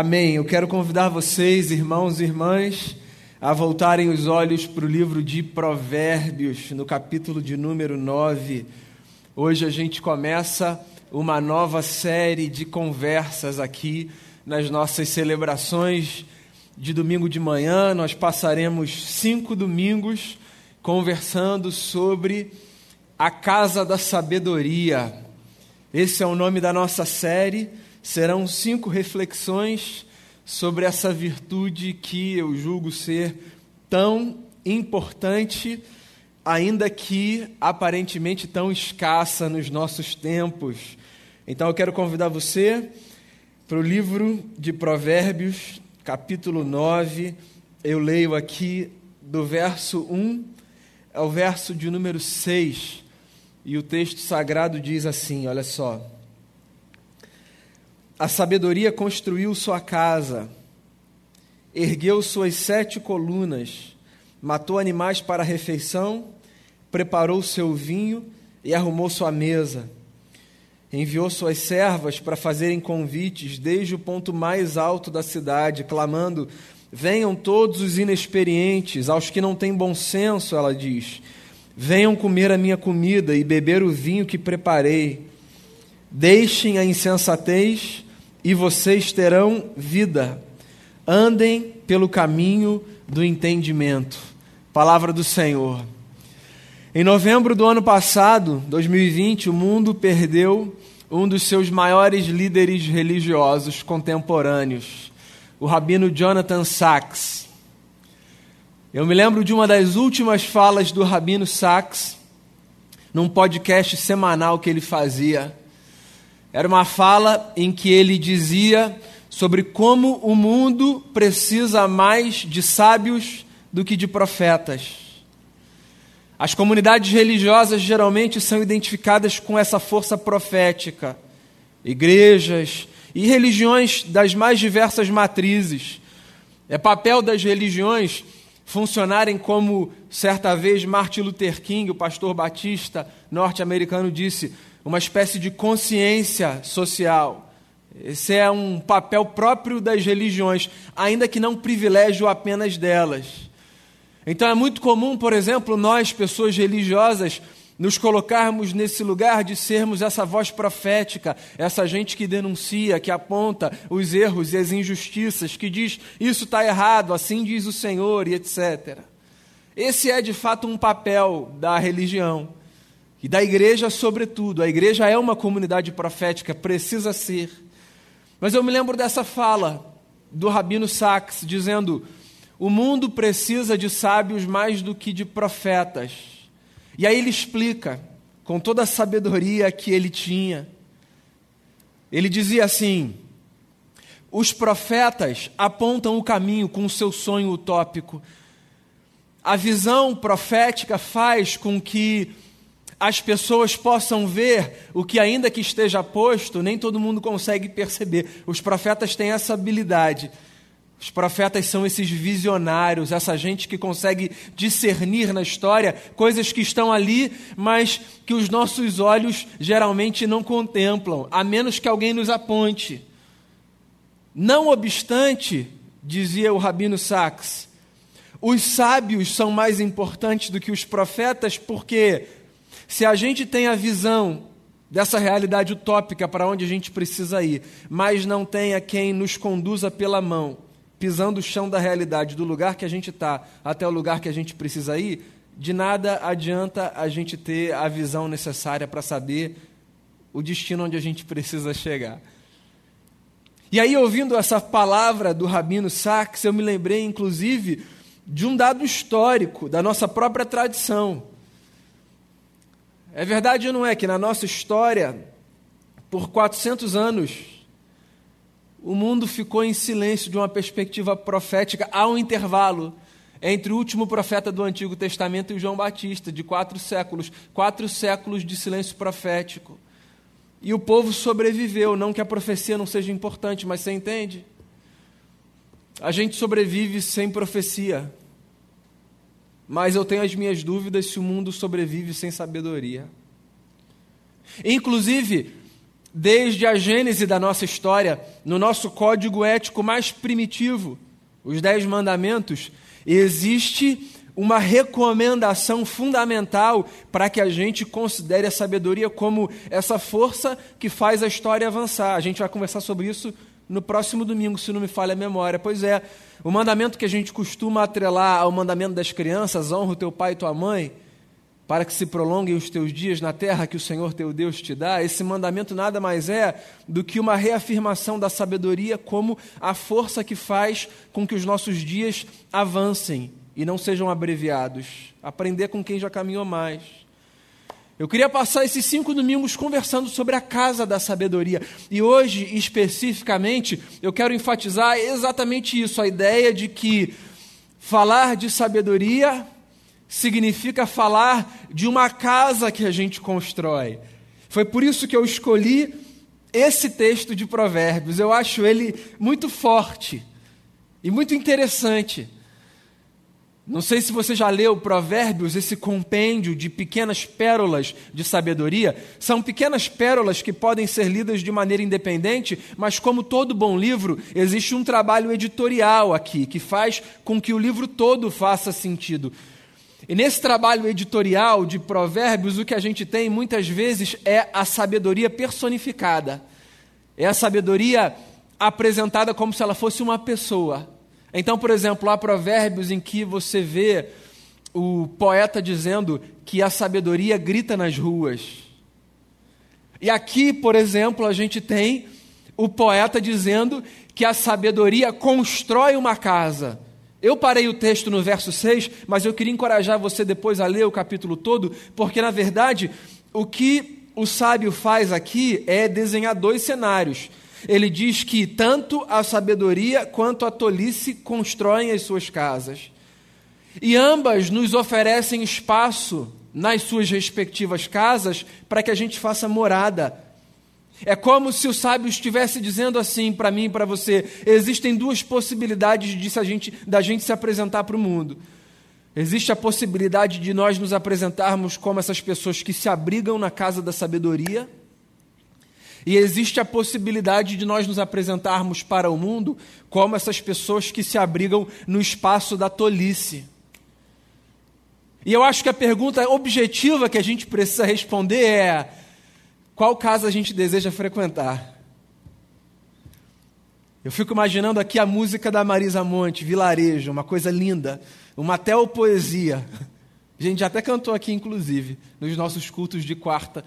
Amém. Eu quero convidar vocês, irmãos e irmãs, a voltarem os olhos para o livro de Provérbios, no capítulo de número 9. Hoje a gente começa uma nova série de conversas aqui nas nossas celebrações de domingo de manhã. Nós passaremos cinco domingos conversando sobre a Casa da Sabedoria. Esse é o nome da nossa série serão cinco reflexões sobre essa virtude que eu julgo ser tão importante, ainda que aparentemente tão escassa nos nossos tempos. Então eu quero convidar você para o livro de Provérbios, capítulo 9. Eu leio aqui do verso 1 ao verso de número 6. E o texto sagrado diz assim: olha só. A sabedoria construiu sua casa, ergueu suas sete colunas, matou animais para a refeição, preparou seu vinho e arrumou sua mesa. Enviou suas servas para fazerem convites desde o ponto mais alto da cidade, clamando: Venham todos os inexperientes, aos que não têm bom senso, ela diz. Venham comer a minha comida e beber o vinho que preparei. Deixem a insensatez e vocês terão vida. Andem pelo caminho do entendimento. Palavra do Senhor. Em novembro do ano passado, 2020, o mundo perdeu um dos seus maiores líderes religiosos contemporâneos, o rabino Jonathan Sachs. Eu me lembro de uma das últimas falas do rabino Sachs num podcast semanal que ele fazia era uma fala em que ele dizia sobre como o mundo precisa mais de sábios do que de profetas. As comunidades religiosas geralmente são identificadas com essa força profética. Igrejas e religiões das mais diversas matrizes. É papel das religiões funcionarem como certa vez Martin Luther King, o pastor batista norte-americano, disse: uma espécie de consciência social. Esse é um papel próprio das religiões, ainda que não privilégio apenas delas. Então é muito comum, por exemplo, nós, pessoas religiosas, nos colocarmos nesse lugar de sermos essa voz profética, essa gente que denuncia, que aponta os erros e as injustiças, que diz isso está errado, assim diz o Senhor e etc. Esse é de fato um papel da religião. E da igreja, sobretudo. A igreja é uma comunidade profética, precisa ser. Mas eu me lembro dessa fala do Rabino Sachs, dizendo: o mundo precisa de sábios mais do que de profetas. E aí ele explica, com toda a sabedoria que ele tinha. Ele dizia assim: os profetas apontam o caminho com o seu sonho utópico. A visão profética faz com que as pessoas possam ver o que, ainda que esteja posto, nem todo mundo consegue perceber. Os profetas têm essa habilidade. Os profetas são esses visionários, essa gente que consegue discernir na história coisas que estão ali, mas que os nossos olhos geralmente não contemplam, a menos que alguém nos aponte. Não obstante, dizia o Rabino Sachs, os sábios são mais importantes do que os profetas porque se a gente tem a visão dessa realidade utópica para onde a gente precisa ir, mas não tem a quem nos conduza pela mão, pisando o chão da realidade, do lugar que a gente está até o lugar que a gente precisa ir, de nada adianta a gente ter a visão necessária para saber o destino onde a gente precisa chegar. E aí, ouvindo essa palavra do Rabino Sachs, eu me lembrei, inclusive, de um dado histórico da nossa própria tradição. É verdade ou não é que na nossa história, por 400 anos, o mundo ficou em silêncio de uma perspectiva profética. Há um intervalo entre o último profeta do Antigo Testamento e João Batista, de quatro séculos quatro séculos de silêncio profético. E o povo sobreviveu, não que a profecia não seja importante, mas você entende? A gente sobrevive sem profecia. Mas eu tenho as minhas dúvidas se o mundo sobrevive sem sabedoria. Inclusive, desde a gênese da nossa história, no nosso código ético mais primitivo, os Dez Mandamentos, existe uma recomendação fundamental para que a gente considere a sabedoria como essa força que faz a história avançar. A gente vai conversar sobre isso no próximo domingo, se não me falha a memória. Pois é, o mandamento que a gente costuma atrelar ao mandamento das crianças, honra o teu pai e tua mãe, para que se prolonguem os teus dias na terra que o Senhor teu Deus te dá, esse mandamento nada mais é do que uma reafirmação da sabedoria como a força que faz com que os nossos dias avancem e não sejam abreviados. Aprender com quem já caminhou mais. Eu queria passar esses cinco domingos conversando sobre a casa da sabedoria. E hoje, especificamente, eu quero enfatizar exatamente isso: a ideia de que falar de sabedoria significa falar de uma casa que a gente constrói. Foi por isso que eu escolhi esse texto de Provérbios. Eu acho ele muito forte e muito interessante. Não sei se você já leu Provérbios, esse compêndio de pequenas pérolas de sabedoria. São pequenas pérolas que podem ser lidas de maneira independente, mas, como todo bom livro, existe um trabalho editorial aqui, que faz com que o livro todo faça sentido. E nesse trabalho editorial de Provérbios, o que a gente tem muitas vezes é a sabedoria personificada. É a sabedoria apresentada como se ela fosse uma pessoa. Então, por exemplo, há provérbios em que você vê o poeta dizendo que a sabedoria grita nas ruas. E aqui, por exemplo, a gente tem o poeta dizendo que a sabedoria constrói uma casa. Eu parei o texto no verso 6, mas eu queria encorajar você depois a ler o capítulo todo, porque na verdade o que o sábio faz aqui é desenhar dois cenários ele diz que tanto a sabedoria quanto a tolice constroem as suas casas. E ambas nos oferecem espaço nas suas respectivas casas para que a gente faça morada. É como se o sábio estivesse dizendo assim para mim e para você: existem duas possibilidades de a gente, da gente se apresentar para o mundo. Existe a possibilidade de nós nos apresentarmos como essas pessoas que se abrigam na casa da sabedoria, e existe a possibilidade de nós nos apresentarmos para o mundo como essas pessoas que se abrigam no espaço da tolice. E eu acho que a pergunta objetiva que a gente precisa responder é: qual casa a gente deseja frequentar? Eu fico imaginando aqui a música da Marisa Monte, Vilarejo, uma coisa linda, uma poesia. A gente até cantou aqui, inclusive, nos nossos cultos de quarta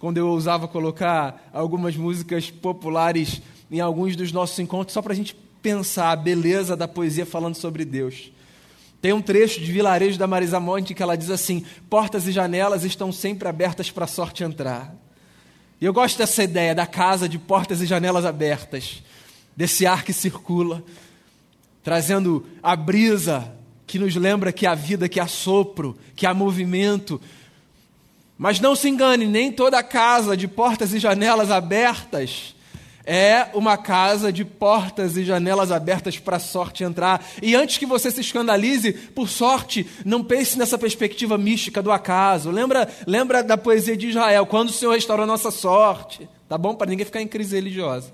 quando eu ousava colocar algumas músicas populares em alguns dos nossos encontros, só para a gente pensar a beleza da poesia falando sobre Deus. Tem um trecho de Vilarejo da Marisa Monte que ela diz assim: Portas e janelas estão sempre abertas para a sorte entrar. E eu gosto dessa ideia da casa de portas e janelas abertas, desse ar que circula, trazendo a brisa que nos lembra que há vida, que há sopro, que há movimento, mas não se engane, nem toda casa de portas e janelas abertas é uma casa de portas e janelas abertas para a sorte entrar. E antes que você se escandalize, por sorte, não pense nessa perspectiva mística do acaso. Lembra, lembra da poesia de Israel, quando o Senhor restaurou a nossa sorte. Tá bom? Para ninguém ficar em crise religiosa.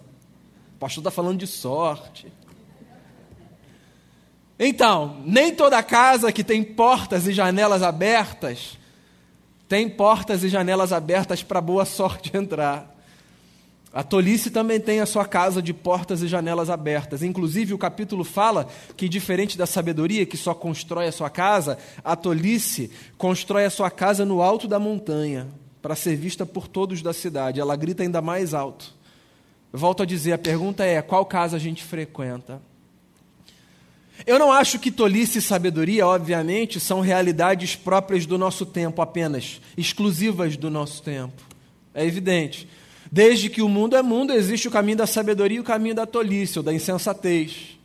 O pastor está falando de sorte. Então, nem toda casa que tem portas e janelas abertas tem portas e janelas abertas para boa sorte entrar. A tolice também tem a sua casa de portas e janelas abertas. Inclusive, o capítulo fala que, diferente da sabedoria, que só constrói a sua casa, a tolice constrói a sua casa no alto da montanha, para ser vista por todos da cidade. Ela grita ainda mais alto. volto a dizer: a pergunta é: qual casa a gente frequenta? Eu não acho que tolice e sabedoria, obviamente, são realidades próprias do nosso tempo apenas, exclusivas do nosso tempo. É evidente. Desde que o mundo é mundo, existe o caminho da sabedoria e o caminho da tolice, ou da insensatez.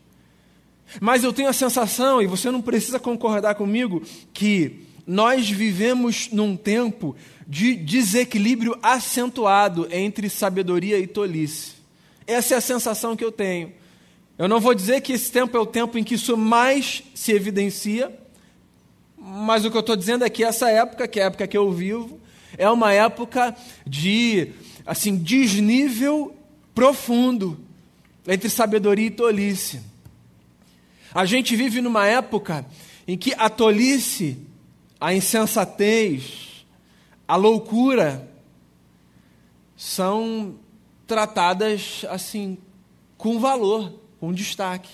Mas eu tenho a sensação, e você não precisa concordar comigo, que nós vivemos num tempo de desequilíbrio acentuado entre sabedoria e tolice. Essa é a sensação que eu tenho. Eu não vou dizer que esse tempo é o tempo em que isso mais se evidencia, mas o que eu estou dizendo é que essa época, que é a época que eu vivo, é uma época de assim, desnível profundo entre sabedoria e tolice. A gente vive numa época em que a tolice, a insensatez, a loucura são tratadas assim com valor, com destaque.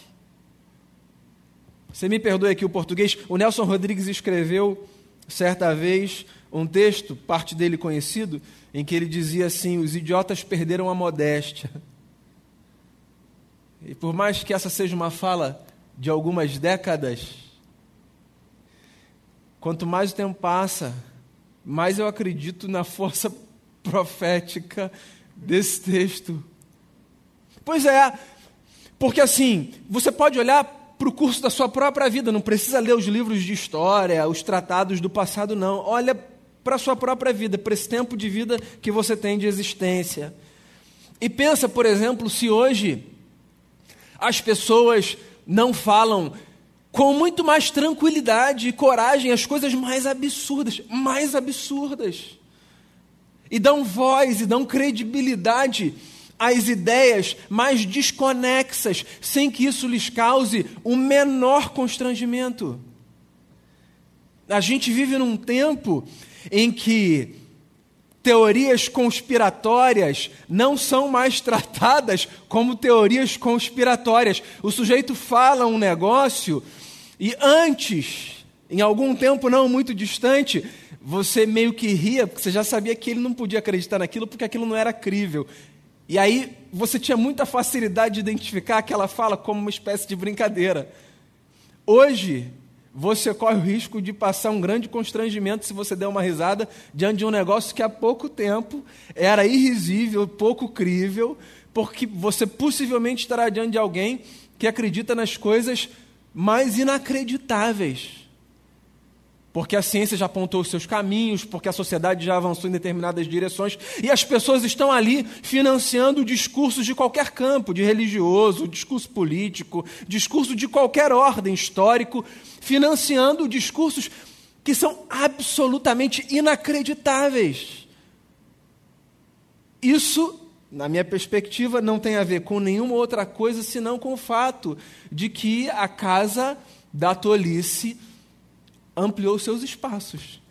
Você me perdoe aqui o português. O Nelson Rodrigues escreveu certa vez um texto, parte dele conhecido, em que ele dizia assim: os idiotas perderam a modéstia. E por mais que essa seja uma fala de algumas décadas, quanto mais o tempo passa, mais eu acredito na força profética desse texto. Pois é, porque assim, você pode olhar para o curso da sua própria vida, não precisa ler os livros de história, os tratados do passado, não. Olha para a sua própria vida, para esse tempo de vida que você tem de existência. E pensa, por exemplo, se hoje as pessoas não falam com muito mais tranquilidade e coragem as coisas mais absurdas, mais absurdas. E dão voz e dão credibilidade às ideias mais desconexas, sem que isso lhes cause o menor constrangimento. A gente vive num tempo em que teorias conspiratórias não são mais tratadas como teorias conspiratórias. O sujeito fala um negócio e antes, em algum tempo não muito distante, você meio que ria, porque você já sabia que ele não podia acreditar naquilo porque aquilo não era crível. E aí você tinha muita facilidade de identificar aquela fala como uma espécie de brincadeira. Hoje, você corre o risco de passar um grande constrangimento se você der uma risada diante de um negócio que há pouco tempo era irrisível, pouco crível, porque você possivelmente estará diante de alguém que acredita nas coisas mais inacreditáveis. Porque a ciência já apontou os seus caminhos, porque a sociedade já avançou em determinadas direções, e as pessoas estão ali financiando discursos de qualquer campo, de religioso, discurso político, discurso de qualquer ordem histórico, financiando discursos que são absolutamente inacreditáveis. Isso, na minha perspectiva, não tem a ver com nenhuma outra coisa senão com o fato de que a casa da tolice ampliou seus espaços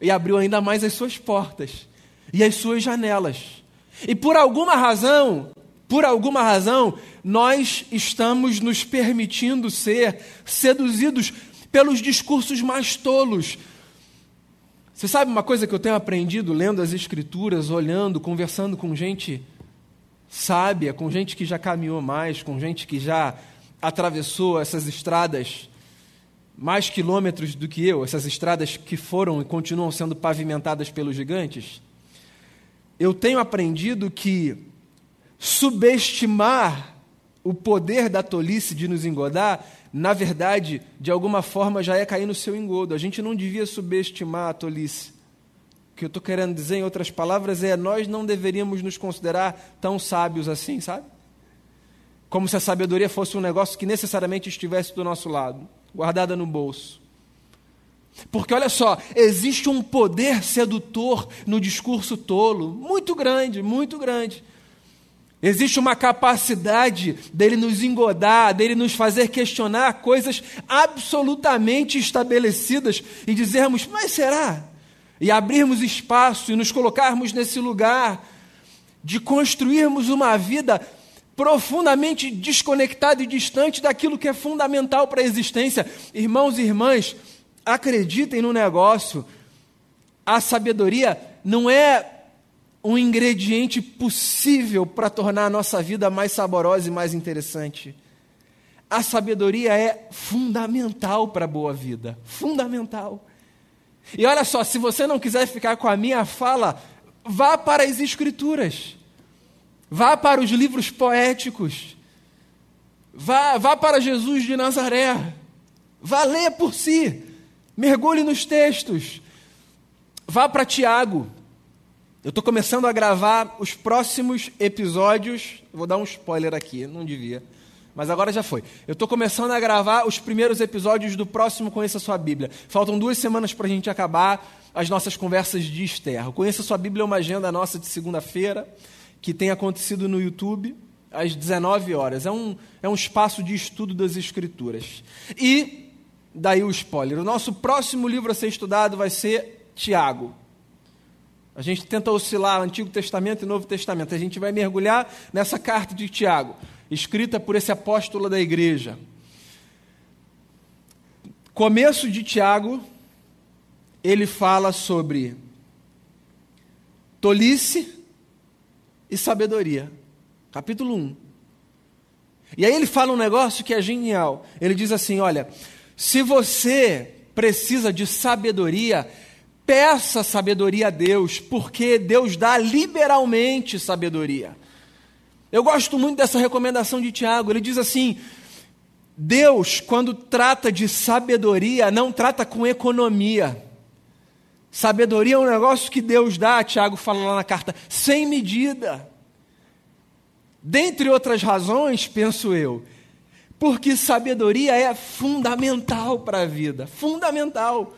e abriu ainda mais as suas portas e as suas janelas. E por alguma razão, por alguma razão, nós estamos nos permitindo ser seduzidos pelos discursos mais tolos. Você sabe uma coisa que eu tenho aprendido lendo as Escrituras, olhando, conversando com gente sábia, com gente que já caminhou mais, com gente que já atravessou essas estradas mais quilômetros do que eu, essas estradas que foram e continuam sendo pavimentadas pelos gigantes? Eu tenho aprendido que subestimar o poder da tolice de nos engodar, na verdade, de alguma forma já é cair no seu engodo. A gente não devia subestimar a tolice. O que eu estou querendo dizer, em outras palavras, é nós não deveríamos nos considerar tão sábios assim, sabe? Como se a sabedoria fosse um negócio que necessariamente estivesse do nosso lado, guardada no bolso. Porque olha só, existe um poder sedutor no discurso tolo, muito grande, muito grande. Existe uma capacidade dele nos engodar, dele nos fazer questionar coisas absolutamente estabelecidas e dizermos, mas será? E abrirmos espaço e nos colocarmos nesse lugar de construirmos uma vida profundamente desconectada e distante daquilo que é fundamental para a existência. Irmãos e irmãs, acreditem no negócio. A sabedoria não é um ingrediente possível para tornar a nossa vida mais saborosa e mais interessante. A sabedoria é fundamental para a boa vida, fundamental. E olha só, se você não quiser ficar com a minha fala, vá para as Escrituras, vá para os livros poéticos, vá, vá para Jesus de Nazaré, vá ler por si, mergulhe nos textos, vá para Tiago, eu estou começando a gravar os próximos episódios. Vou dar um spoiler aqui, não devia. mas agora já foi. Eu estou começando a gravar os primeiros episódios do próximo Conheça Sua Bíblia. Faltam duas semanas para a gente acabar as nossas conversas de Esther. O Conheça Sua Bíblia é uma agenda nossa de segunda-feira, que tem acontecido no YouTube às 19 horas. É um, é um espaço de estudo das Escrituras. E, daí o spoiler, o nosso próximo livro a ser estudado vai ser Tiago. A gente tenta oscilar Antigo Testamento e Novo Testamento. A gente vai mergulhar nessa carta de Tiago, escrita por esse apóstolo da igreja. Começo de Tiago, ele fala sobre tolice e sabedoria. Capítulo 1. E aí ele fala um negócio que é genial. Ele diz assim: olha, se você precisa de sabedoria, Peça sabedoria a Deus, porque Deus dá liberalmente sabedoria. Eu gosto muito dessa recomendação de Tiago. Ele diz assim: Deus, quando trata de sabedoria, não trata com economia. Sabedoria é um negócio que Deus dá, Tiago fala lá na carta, sem medida. Dentre outras razões, penso eu, porque sabedoria é fundamental para a vida fundamental.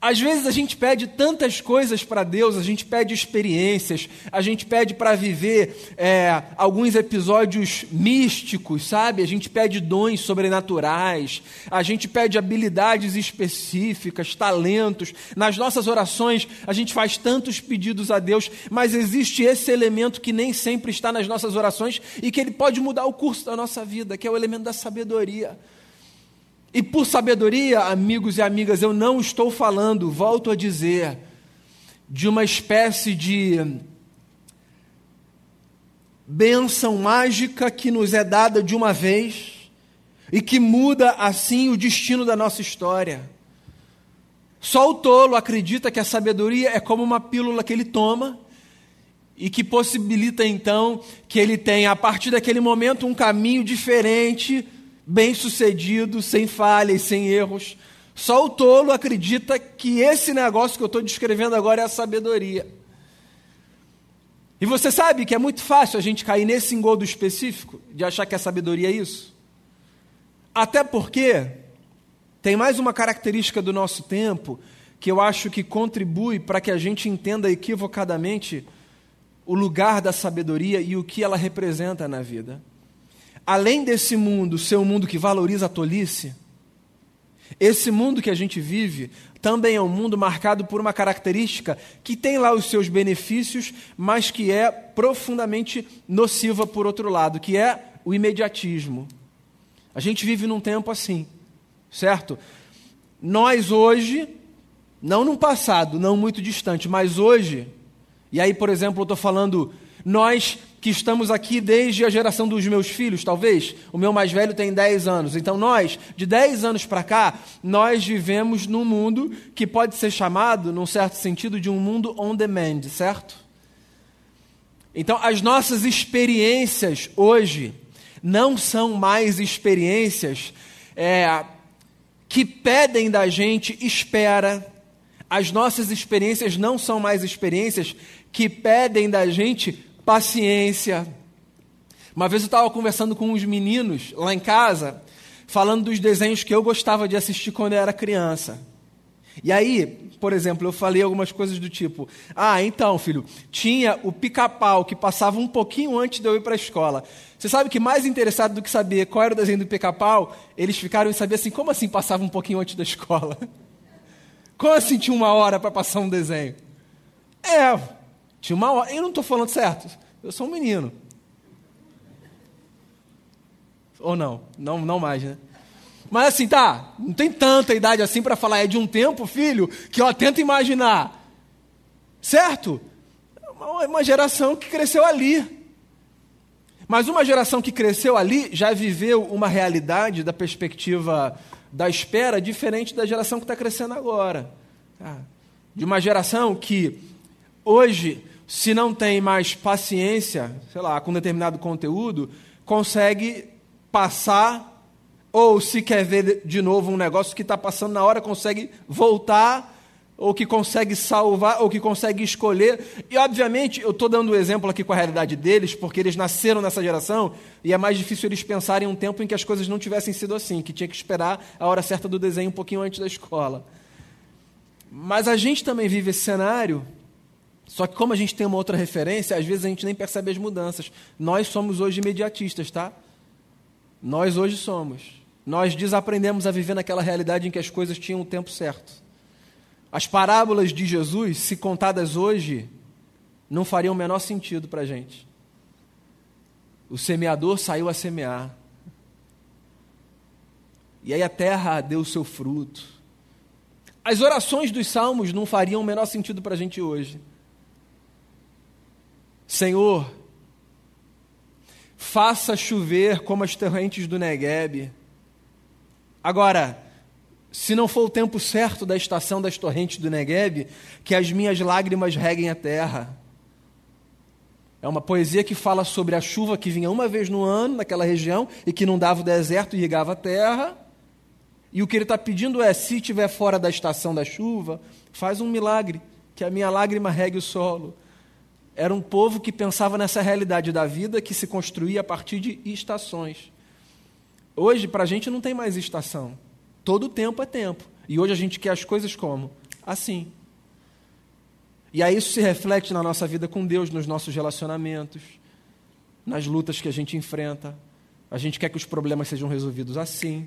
Às vezes a gente pede tantas coisas para Deus, a gente pede experiências, a gente pede para viver é, alguns episódios místicos, sabe? A gente pede dons sobrenaturais, a gente pede habilidades específicas, talentos. Nas nossas orações a gente faz tantos pedidos a Deus, mas existe esse elemento que nem sempre está nas nossas orações e que ele pode mudar o curso da nossa vida, que é o elemento da sabedoria. E por sabedoria, amigos e amigas, eu não estou falando, volto a dizer, de uma espécie de bênção mágica que nos é dada de uma vez e que muda assim o destino da nossa história. Só o tolo acredita que a sabedoria é como uma pílula que ele toma e que possibilita então que ele tenha, a partir daquele momento, um caminho diferente bem-sucedido, sem falhas, sem erros. Só o tolo acredita que esse negócio que eu estou descrevendo agora é a sabedoria. E você sabe que é muito fácil a gente cair nesse engodo específico de achar que a sabedoria é isso. Até porque tem mais uma característica do nosso tempo que eu acho que contribui para que a gente entenda equivocadamente o lugar da sabedoria e o que ela representa na vida além desse mundo ser um mundo que valoriza a tolice, esse mundo que a gente vive também é um mundo marcado por uma característica que tem lá os seus benefícios, mas que é profundamente nociva por outro lado, que é o imediatismo. A gente vive num tempo assim, certo? Nós hoje, não no passado, não muito distante, mas hoje, e aí, por exemplo, eu estou falando, nós que estamos aqui desde a geração dos meus filhos, talvez. O meu mais velho tem 10 anos. Então, nós, de 10 anos para cá, nós vivemos num mundo que pode ser chamado, num certo sentido, de um mundo on demand, certo? Então, as nossas experiências hoje não são mais experiências é, que pedem da gente espera. As nossas experiências não são mais experiências que pedem da gente paciência. Uma vez eu estava conversando com uns meninos lá em casa, falando dos desenhos que eu gostava de assistir quando eu era criança. E aí, por exemplo, eu falei algumas coisas do tipo: Ah, então, filho, tinha o pica-pau que passava um pouquinho antes de eu ir para a escola. Você sabe que mais interessado do que saber qual era o desenho do pica-pau, eles ficaram em saber assim: como assim passava um pouquinho antes da escola? Como assim tinha uma hora para passar um desenho? É, tinha uma hora. Eu não estou falando certo. Eu sou um menino. Ou não? Não, não mais, né? Mas assim, tá, não tem tanta idade assim para falar, é de um tempo, filho, que ó, tenta imaginar. Certo? Uma, uma geração que cresceu ali. Mas uma geração que cresceu ali já viveu uma realidade da perspectiva da espera diferente da geração que está crescendo agora. Tá? De uma geração que hoje se não tem mais paciência, sei lá, com determinado conteúdo, consegue passar, ou se quer ver de novo um negócio que está passando na hora, consegue voltar ou que consegue salvar, ou que consegue escolher. E, obviamente, eu estou dando o um exemplo aqui com a realidade deles, porque eles nasceram nessa geração e é mais difícil eles pensarem em um tempo em que as coisas não tivessem sido assim, que tinha que esperar a hora certa do desenho um pouquinho antes da escola. Mas a gente também vive esse cenário, só que como a gente tem uma outra referência, às vezes a gente nem percebe as mudanças. Nós somos hoje imediatistas, tá? Nós hoje somos. Nós desaprendemos a viver naquela realidade em que as coisas tinham o tempo certo. As parábolas de Jesus, se contadas hoje, não fariam o menor sentido para a gente. O semeador saiu a semear. E aí a terra deu o seu fruto. As orações dos salmos não fariam o menor sentido para a gente hoje. Senhor, faça chover como as torrentes do Negueb. Agora, se não for o tempo certo da estação das torrentes do Negueb, que as minhas lágrimas reguem a terra. É uma poesia que fala sobre a chuva que vinha uma vez no ano naquela região e que não dava o deserto e irrigava a terra. E o que ele está pedindo é: se estiver fora da estação da chuva, faz um milagre, que a minha lágrima regue o solo. Era um povo que pensava nessa realidade da vida que se construía a partir de estações. Hoje, para a gente, não tem mais estação. Todo tempo é tempo. E hoje a gente quer as coisas como? Assim. E aí isso se reflete na nossa vida com Deus, nos nossos relacionamentos, nas lutas que a gente enfrenta. A gente quer que os problemas sejam resolvidos assim.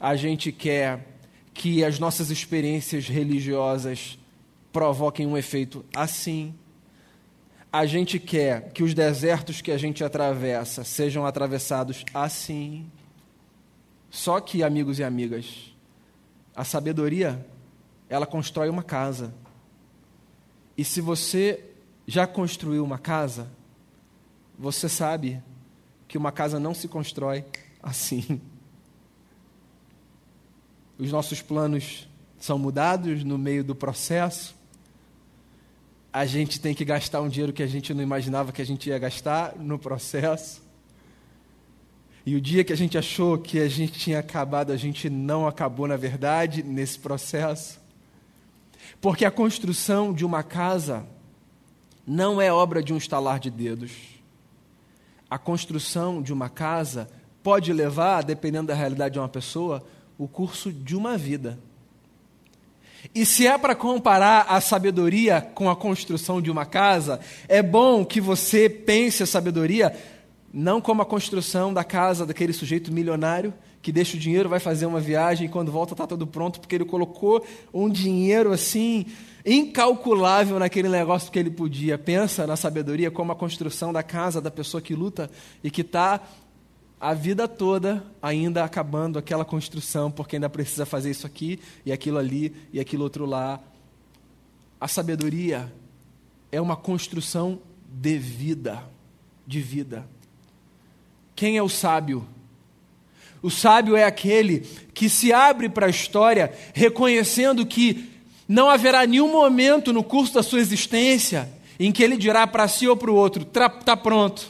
A gente quer que as nossas experiências religiosas provoquem um efeito assim. A gente quer que os desertos que a gente atravessa sejam atravessados assim. Só que, amigos e amigas, a sabedoria, ela constrói uma casa. E se você já construiu uma casa, você sabe que uma casa não se constrói assim. Os nossos planos são mudados no meio do processo. A gente tem que gastar um dinheiro que a gente não imaginava que a gente ia gastar no processo. E o dia que a gente achou que a gente tinha acabado, a gente não acabou, na verdade, nesse processo. Porque a construção de uma casa não é obra de um estalar de dedos. A construção de uma casa pode levar, dependendo da realidade de uma pessoa, o curso de uma vida. E se é para comparar a sabedoria com a construção de uma casa, é bom que você pense a sabedoria não como a construção da casa daquele sujeito milionário que deixa o dinheiro, vai fazer uma viagem e quando volta está tudo pronto, porque ele colocou um dinheiro assim incalculável naquele negócio que ele podia. Pensa na sabedoria como a construção da casa da pessoa que luta e que está a vida toda ainda acabando aquela construção, porque ainda precisa fazer isso aqui e aquilo ali e aquilo outro lá. A sabedoria é uma construção de vida, de vida. Quem é o sábio? O sábio é aquele que se abre para a história reconhecendo que não haverá nenhum momento no curso da sua existência em que ele dirá para si ou para o outro: está pronto.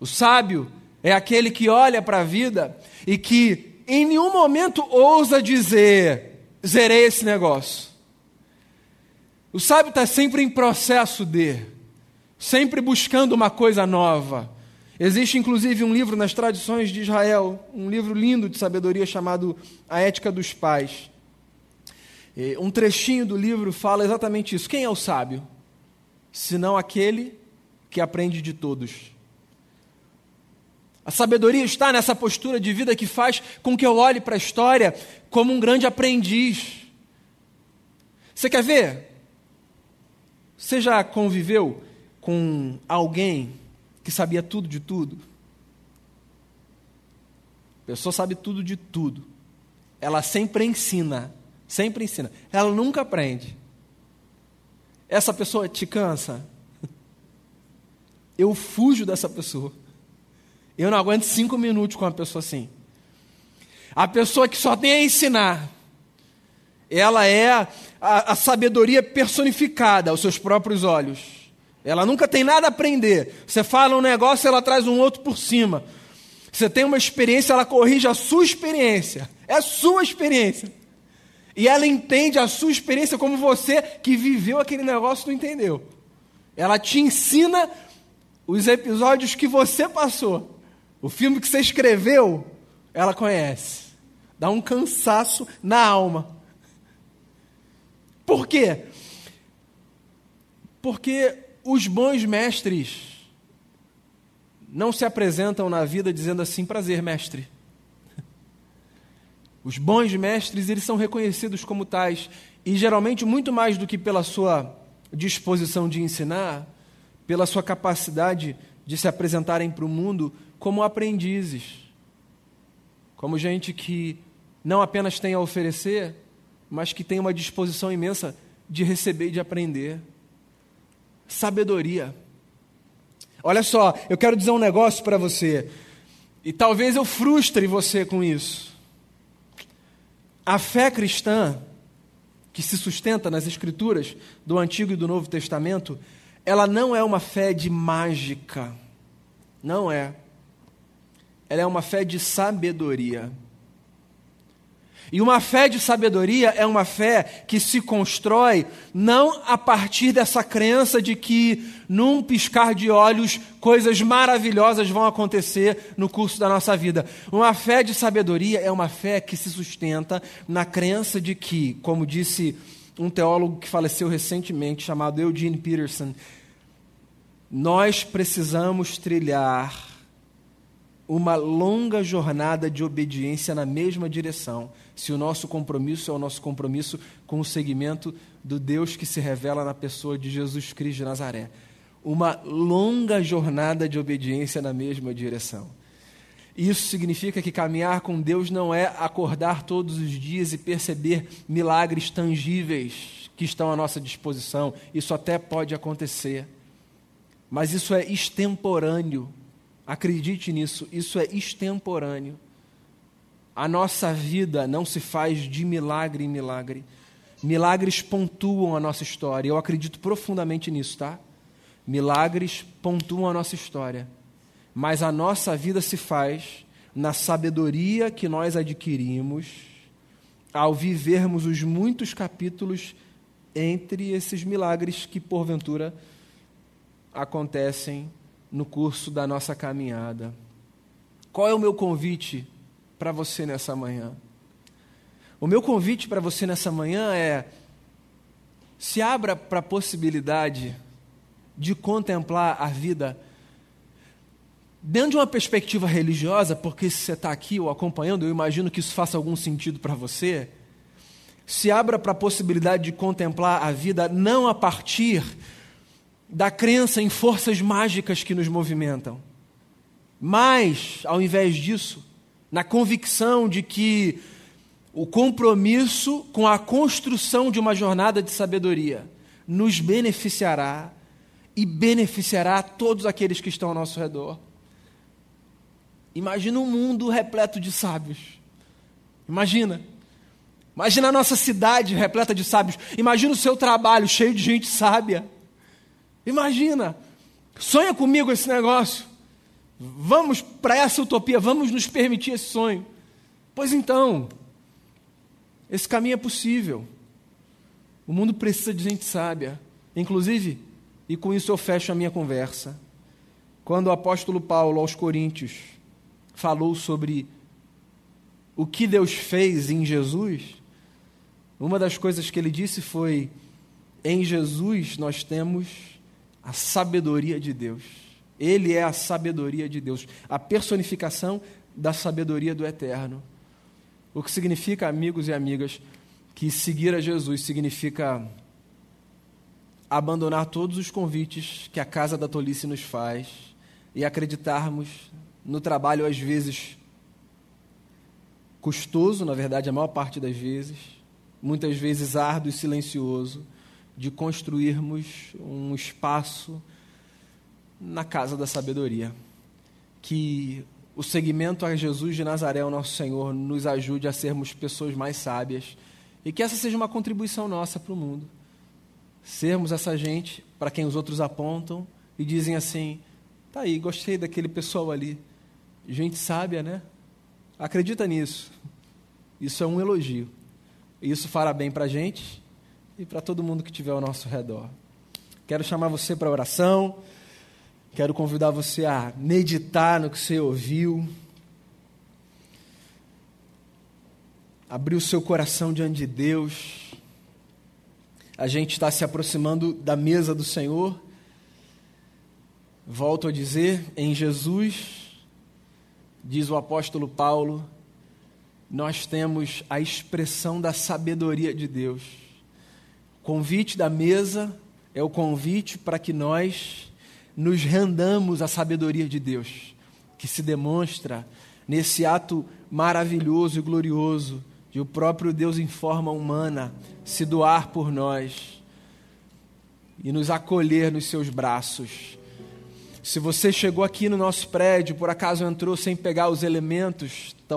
O sábio é aquele que olha para a vida e que em nenhum momento ousa dizer: zerei esse negócio. O sábio está sempre em processo de, sempre buscando uma coisa nova Existe inclusive um livro nas tradições de Israel, um livro lindo de sabedoria chamado A Ética dos Pais. Um trechinho do livro fala exatamente isso. Quem é o sábio? Senão aquele que aprende de todos. A sabedoria está nessa postura de vida que faz com que eu olhe para a história como um grande aprendiz. Você quer ver? Você já conviveu com alguém que sabia tudo de tudo. A pessoa sabe tudo de tudo. Ela sempre ensina, sempre ensina. Ela nunca aprende. Essa pessoa te cansa? Eu fujo dessa pessoa. Eu não aguento cinco minutos com uma pessoa assim. A pessoa que só tem a ensinar. Ela é a, a sabedoria personificada aos seus próprios olhos. Ela nunca tem nada a aprender. Você fala um negócio, ela traz um outro por cima. Você tem uma experiência, ela corrige a sua experiência. É sua experiência. E ela entende a sua experiência como você que viveu aquele negócio não entendeu. Ela te ensina os episódios que você passou. O filme que você escreveu, ela conhece. Dá um cansaço na alma. Por quê? Porque os bons mestres não se apresentam na vida dizendo assim: prazer, mestre. Os bons mestres, eles são reconhecidos como tais, e geralmente muito mais do que pela sua disposição de ensinar, pela sua capacidade de se apresentarem para o mundo como aprendizes, como gente que não apenas tem a oferecer, mas que tem uma disposição imensa de receber e de aprender. Sabedoria. Olha só, eu quero dizer um negócio para você, e talvez eu frustre você com isso. A fé cristã, que se sustenta nas Escrituras do Antigo e do Novo Testamento, ela não é uma fé de mágica. Não é. Ela é uma fé de sabedoria. E uma fé de sabedoria é uma fé que se constrói não a partir dessa crença de que, num piscar de olhos, coisas maravilhosas vão acontecer no curso da nossa vida. Uma fé de sabedoria é uma fé que se sustenta na crença de que, como disse um teólogo que faleceu recentemente, chamado Eugene Peterson, nós precisamos trilhar uma longa jornada de obediência na mesma direção, se o nosso compromisso é o nosso compromisso com o segmento do Deus que se revela na pessoa de Jesus Cristo de Nazaré. Uma longa jornada de obediência na mesma direção. Isso significa que caminhar com Deus não é acordar todos os dias e perceber milagres tangíveis que estão à nossa disposição. Isso até pode acontecer. Mas isso é extemporâneo Acredite nisso, isso é extemporâneo. A nossa vida não se faz de milagre em milagre. Milagres pontuam a nossa história. Eu acredito profundamente nisso, tá? Milagres pontuam a nossa história. Mas a nossa vida se faz na sabedoria que nós adquirimos ao vivermos os muitos capítulos entre esses milagres que porventura acontecem no curso da nossa caminhada. Qual é o meu convite para você nessa manhã? O meu convite para você nessa manhã é: se abra para a possibilidade de contemplar a vida dentro de uma perspectiva religiosa, porque se você está aqui ou acompanhando, eu imagino que isso faça algum sentido para você. Se abra para a possibilidade de contemplar a vida não a partir da crença em forças mágicas que nos movimentam. Mas, ao invés disso, na convicção de que o compromisso com a construção de uma jornada de sabedoria nos beneficiará e beneficiará todos aqueles que estão ao nosso redor. Imagina um mundo repleto de sábios. Imagina. Imagina a nossa cidade repleta de sábios. Imagina o seu trabalho cheio de gente sábia. Imagina, sonha comigo esse negócio. Vamos para essa utopia, vamos nos permitir esse sonho. Pois então, esse caminho é possível. O mundo precisa de gente sábia. Inclusive, e com isso eu fecho a minha conversa. Quando o apóstolo Paulo aos Coríntios falou sobre o que Deus fez em Jesus, uma das coisas que ele disse foi: em Jesus nós temos a sabedoria de Deus. Ele é a sabedoria de Deus, a personificação da sabedoria do eterno. O que significa, amigos e amigas, que seguir a Jesus significa abandonar todos os convites que a casa da tolice nos faz e acreditarmos no trabalho, às vezes custoso, na verdade, a maior parte das vezes, muitas vezes árduo e silencioso de construirmos um espaço na casa da sabedoria. Que o segmento a Jesus de Nazaré, o nosso Senhor, nos ajude a sermos pessoas mais sábias e que essa seja uma contribuição nossa para o mundo. Sermos essa gente para quem os outros apontam e dizem assim: tá aí, gostei daquele pessoal ali. Gente sábia, né? Acredita nisso. Isso é um elogio. Isso fará bem para a gente e para todo mundo que estiver ao nosso redor. Quero chamar você para oração. Quero convidar você a meditar no que você ouviu. Abrir o seu coração diante de Deus. A gente está se aproximando da mesa do Senhor. Volto a dizer, em Jesus, diz o apóstolo Paulo, nós temos a expressão da sabedoria de Deus. Convite da mesa é o convite para que nós nos rendamos à sabedoria de Deus, que se demonstra nesse ato maravilhoso e glorioso de o próprio Deus em forma humana se doar por nós e nos acolher nos seus braços. Se você chegou aqui no nosso prédio, por acaso entrou sem pegar os elementos, estão